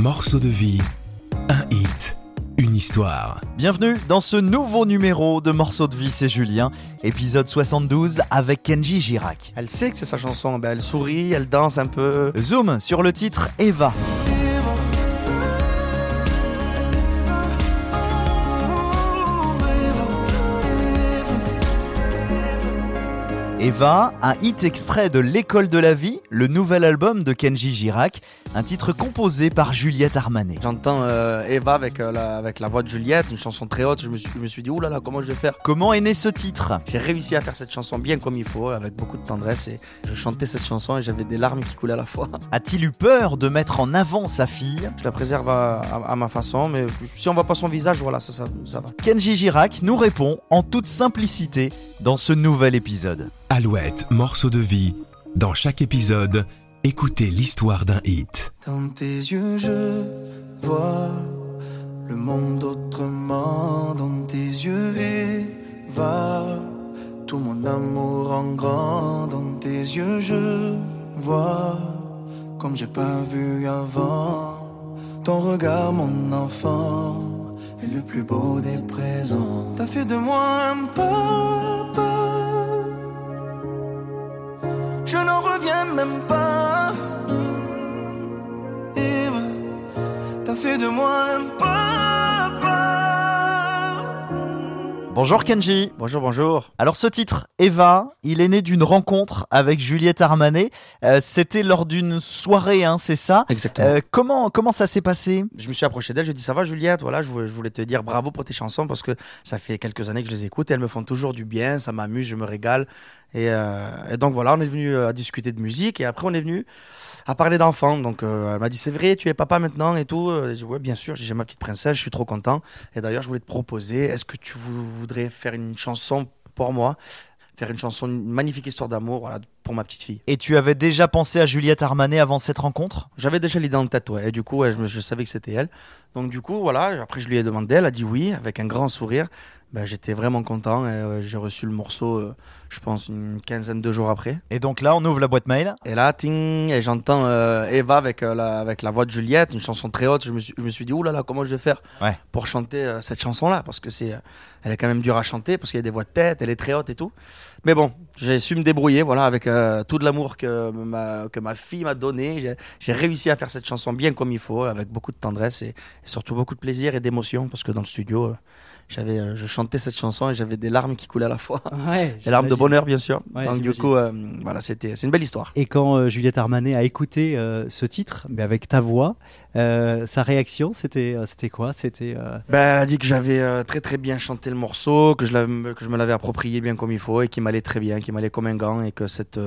Morceau de vie, un hit, une histoire. Bienvenue dans ce nouveau numéro de Morceaux de vie, c'est Julien, épisode 72 avec Kenji Girac. Elle sait que c'est sa chanson, ben, elle sourit, elle danse un peu. Zoom sur le titre Eva. Eva, un hit extrait de L'école de la vie, le nouvel album de Kenji Girac, un titre composé par Juliette Armanet. J'entends euh, Eva avec, euh, la, avec la voix de Juliette, une chanson très haute, je me suis, je me suis dit, oulala, comment je vais faire? Comment est né ce titre? J'ai réussi à faire cette chanson bien comme il faut, avec beaucoup de tendresse, et je chantais cette chanson et j'avais des larmes qui coulaient à la fois. A-t-il eu peur de mettre en avant sa fille? Je la préserve à, à- à ma façon, mais si on voit pas son visage, voilà, ça, ça, ça va. Kenji Girac nous répond en toute simplicité dans ce nouvel épisode. Alouette, morceau de vie. Dans chaque épisode, écoutez l'histoire d'un hit. Dans tes yeux, je vois le monde autrement. Dans tes yeux, Eva, tout mon amour en grand. Dans tes yeux, je vois comme j'ai pas vu avant. Ton regard, mon enfant, est le plus beau des présents. T'as fait de moi un papa. Bonjour Kenji Bonjour, bonjour. Alors ce titre, Eva, il est né d'une rencontre avec Juliette Armanet. Euh, C'était lors d'une soirée, hein, c'est ça? Exactement. Euh, comment, comment ça s'est passé? Je me suis approché d'elle, je lui ai dit ça va Juliette, voilà, je voulais, je voulais te dire bravo pour tes chansons parce que ça fait quelques années que je les écoute et elles me font toujours du bien, ça m'amuse, je me régale. Et, euh, et donc voilà, on est venu euh, à discuter de musique et après on est venu à parler d'enfants. Donc euh, elle m'a dit c'est vrai, tu es papa maintenant et tout. Euh, J'ai dit ouais bien sûr, j'ai ma petite princesse, je suis trop content. Et d'ailleurs je voulais te proposer, est-ce que tu vou- voudrais faire une chanson pour moi Faire une chanson, une magnifique histoire d'amour voilà, pour ma petite fille. Et tu avais déjà pensé à Juliette Armanet avant cette rencontre? J'avais déjà l'idée en tête, ouais. Et du coup, ouais, je, je savais que c'était elle. Donc du coup, voilà. Après, je lui ai demandé. Elle a dit oui, avec un grand sourire. Ben, j'étais vraiment content. Et euh, j'ai reçu le morceau, euh, je pense, une quinzaine de jours après. Et donc là, on ouvre la boîte mail. Et là, ting, et j'entends euh, Eva avec, euh, la, avec la voix de Juliette, une chanson très haute. Je me suis, je me suis dit, oulala, comment je vais faire Ouais. pour chanter cette chanson-là? Parce que c'est, elle est quand même dure à chanter, parce qu'il y a des voix de tête, elle est très haute et tout. Mais bon, j'ai su me débrouiller, voilà, avec tout de l'amour que ma, que ma fille m'a donné. J'ai- réussi à faire cette chanson bien comme il faut, avec beaucoup de tendresse et, et surtout beaucoup de plaisir et d'émotion, parce que dans le studio, j'avais, je chantais cette chanson et j'avais des larmes qui coulaient à la fois. Ouais, Des larmes de bonheur, bien sûr. Ouais, Donc du coup, euh, voilà, c'était, c'est une belle histoire. Et quand euh, Juliette Armanet a écouté euh, ce titre, mais avec ta voix, euh, sa réaction, c'était euh, c'était quoi? C'était euh, Ben, elle a dit que j'avais euh, très très bien chanté le morceau, que je, que je me l'avais approprié bien comme il faut et qu'il m'allait très bien, qu'il m'allait comme un gant et que cette,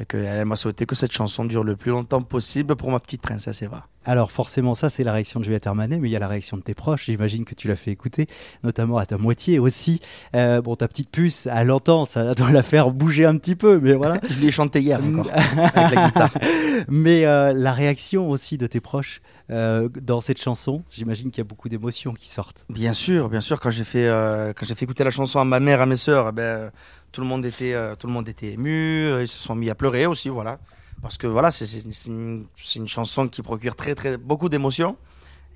et que elle m'a souhaité que cette chanson dure le plus longtemps possible pour ma petite princesse Eva. alors forcément ça c'est la réaction de Juliette Armanet, mais il y a la réaction de tes proches. J'imagine que tu l'as fait écouter, notamment à ta moitié aussi. Bon, ta petite puce, elle entend, ça doit la faire bouger un petit peu, mais voilà. Je l'ai chanté hier encore avec la guitare. mais la réaction aussi de tes proches euh, dans cette chanson, j'imagine qu'il y a beaucoup d'émotions qui sortent. Bien sûr, bien sûr. Quand j'ai fait euh, quand j'ai fait écouter la chanson à ma mère, à mes sœurs, eh ben tout le monde était euh, tout le monde était ému. Ils se sont mis à pleurer aussi, voilà. Parce que voilà, c'est une, chanson qui procure très très beaucoup d'émotions.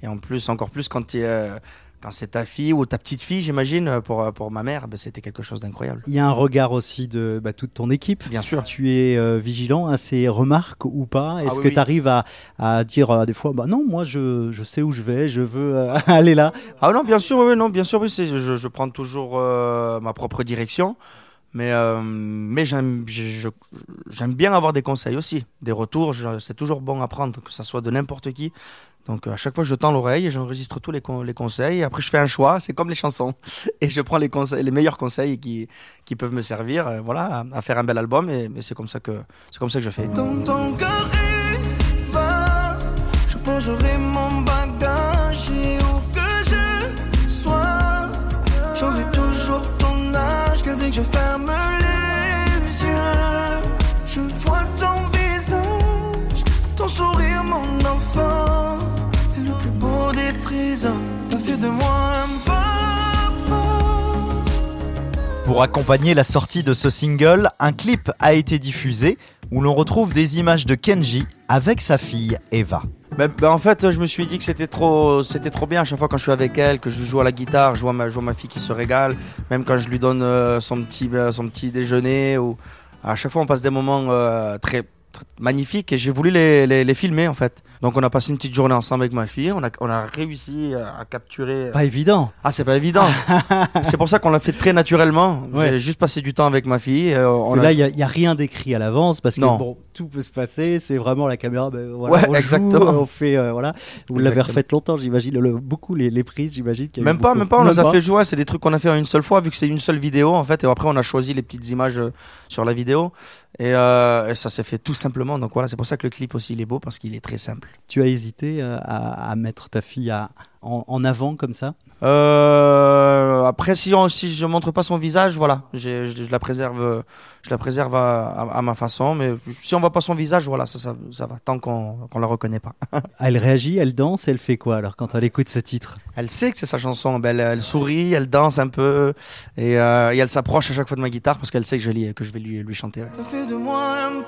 Et en plus, encore plus quand euh, quand c'est ta fille ou ta petite fille, j'imagine, pour pour ma mère, ben, c'était quelque chose d'incroyable. Il y a un regard aussi de bah, toute ton équipe. Bien sûr. Tu es euh, vigilant à ces remarques ou pas? Est-ce Ah oui, que oui. tu arrives à, à dire euh, des fois, bah non, moi je, je sais où je vais, je veux euh, aller là? Ah non, bien sûr, oui, non, bien sûr, oui, c'est- je, je prends toujours ma propre direction, mais, mais j'aime bien avoir des conseils aussi, des retours, c'est toujours bon à prendre, que ça soit de n'importe qui. Donc à chaque fois, je tends l'oreille et j'enregistre tous les, con- les conseils, après je fais un choix, c'est comme les chansons, et je prends les, conseils, les meilleurs conseils qui, peuvent me servir euh, voilà, à, faire un bel album, et, c'est comme, ça que- comme ça que je fais. Accompagner la sortie de ce single, un clip a été diffusé où l'on retrouve des images de Kenji avec sa fille Eva. Ben, ben, en fait, je me suis dit que c'était trop, c'était trop bien à chaque fois quand je suis avec elle, que je joue à la guitare, je vois ma, ma fille qui se régale, même quand je lui donne euh, son, petit, euh, son petit déjeuner. Ou... À chaque fois, on passe des moments euh, très magnifiques et j'ai voulu les, les, les filmer en fait. Donc, on a passé une petite journée ensemble avec ma fille, on a, on a réussi à capturer. Pas évident. Ah, c'est pas évident. c'est pour ça qu'on l'a fait très naturellement. Ouais. J'ai juste passé du temps avec ma fille. euh, on a- là, il n'y a, rien d'écrit à l'avance parce que Non. bon, tout peut se passer. C'est vraiment la caméra. ben, voilà, Ouais, on joue, exactement. on fait, euh, voilà. Vous l'avez refait longtemps, j'imagine. le- beaucoup les, les prises, j'imagine. Même pas, beaucoup. même pas, on les a fait jouer. C'est des trucs qu'on a fait en une seule fois, vu que c'est une seule vidéo en fait. Et après, on a choisi les petites images euh, sur la vidéo. Et, euh, et ça s'est fait tout simplement. Donc voilà, c'est pour ça que le clip aussi il est beau parce qu'il est très simple. Tu as hésité euh, à, à mettre ta fille à- en, en avant comme ça? Euh, après, si, on, si je montre pas son visage, voilà, je, je la préserve, je la préserve à, à- à ma façon. Mais si on voit pas son visage, voilà, ça, ça, ça va tant qu'on qu'on la reconnaît pas. Elle réagit, elle danse, elle fait quoi alors quand elle écoute ce titre? Elle sait que c'est sa chanson. Elle, elle sourit, elle danse un peu et, euh, et elle s'approche à chaque fois de ma guitare parce qu'elle sait que je, vais lui- que je vais lui, lui chanter. ouais. T'as fait de moi un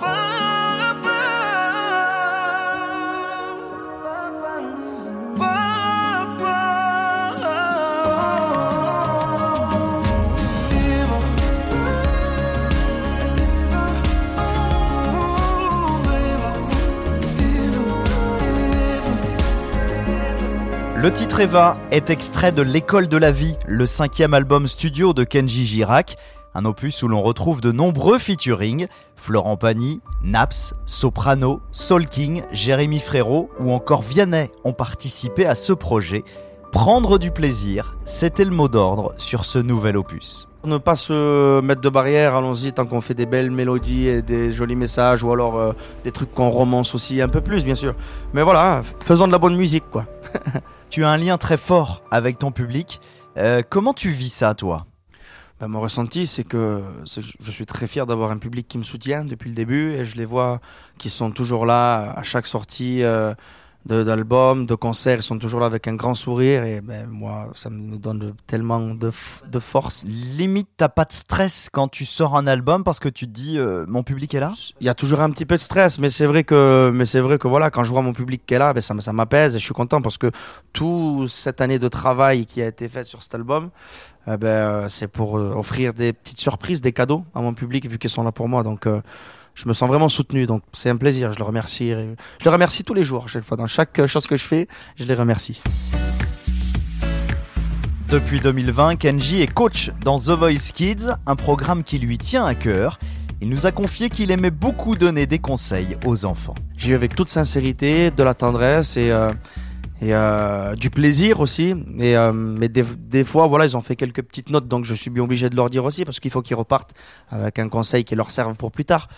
Le titre Eva est extrait de L'école de la vie, le cinquième album studio de Kenji Girac, un opus où l'on retrouve de nombreux featuring, Florent Pagny, Naps, Soprano, Soul King, Jérémy Frérot ou encore Vianney ont participé à ce projet. Prendre du plaisir, c'était le mot d'ordre sur ce nouvel opus. Ne pas se mettre de barrière, allons-y tant qu'on fait des belles mélodies et des jolis messages ou alors euh, des trucs qu'on romance aussi un peu plus bien sûr. Mais voilà, faisons de la bonne musique quoi. Tu as un lien très fort avec ton public. Euh, comment tu vis ça, toi? Ben, mon ressenti, c'est que je suis très fier d'avoir un public qui me soutient depuis le début et je les vois qui sont toujours là à chaque sortie euh, de- d'album, de, concert. Ils sont toujours là avec un grand sourire et ben, moi, ça me donne de- tellement de, de force. Limite, t'as pas de stress quand tu sors un album parce que tu te dis euh, mon public est là? Il y a toujours un petit peu de stress, mais c'est vrai que, mais c'est vrai que voilà, quand je vois mon public qui est là, ben, ça, ça m'apaise et je suis content parce que toute cette année de travail qui a été faite sur cet album, eh ben, euh, c'est pour euh, offrir des petites surprises, des cadeaux à mon public vu qu'ils sont là pour moi. Donc, je me sens vraiment soutenu. Donc, c'est un plaisir. Je le remercie. Je le remercie tous les jours, à chaque fois. Dans chaque euh, chose que je fais, je les remercie. Depuis 2020, Kenji est coach dans The Voice Kids, un programme qui lui tient à cœur. Il nous a confié qu'il aimait beaucoup donner des conseils aux enfants. J'y vais avec toute sincérité, de la tendresse et, euh, et euh, du plaisir aussi. Et, euh, mais des, des fois, voilà, ils ont fait quelques petites notes, donc je suis bien obligé de leur dire aussi parce qu'il faut qu'ils repartent avec un conseil qui leur serve pour plus tard.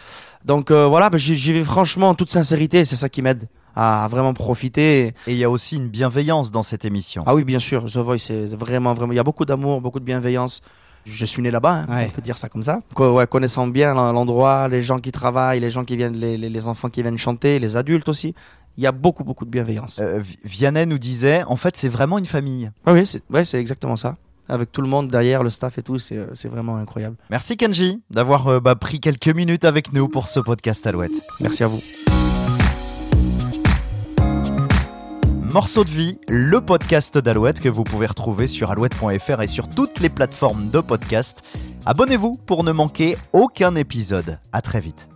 Donc euh, voilà, j'y j'y vais franchement en toute sincérité, c'est ça qui m'aide à vraiment profiter. Et il y a aussi une bienveillance dans cette émission. Ah oui, bien sûr, The Voice, c'est vraiment, vraiment, il y a beaucoup d'amour, beaucoup de bienveillance. Je suis né là-bas, hein, Ouais. on peut dire ça comme ça. Quoi, ouais, connaissant bien l'en- l'endroit, les gens qui travaillent, les gens qui viennent, les, les- les enfants qui viennent chanter, les adultes aussi, il y a beaucoup, beaucoup de bienveillance. Euh, Vi- Vianney nous disait, en fait, c'est vraiment une famille. Ah oui, c'est ouais, exactement ça. Avec tout le monde derrière, le staff et tout, c'est c'est vraiment incroyable. Merci Kenji d'avoir euh, bah, pris quelques minutes avec nous pour ce podcast Alouette. Merci à vous. Morceau de vie, le podcast d'Alouette que vous pouvez retrouver sur alouette.fr et sur toutes les plateformes de podcast. Abonnez-vous pour ne manquer aucun épisode. À très vite.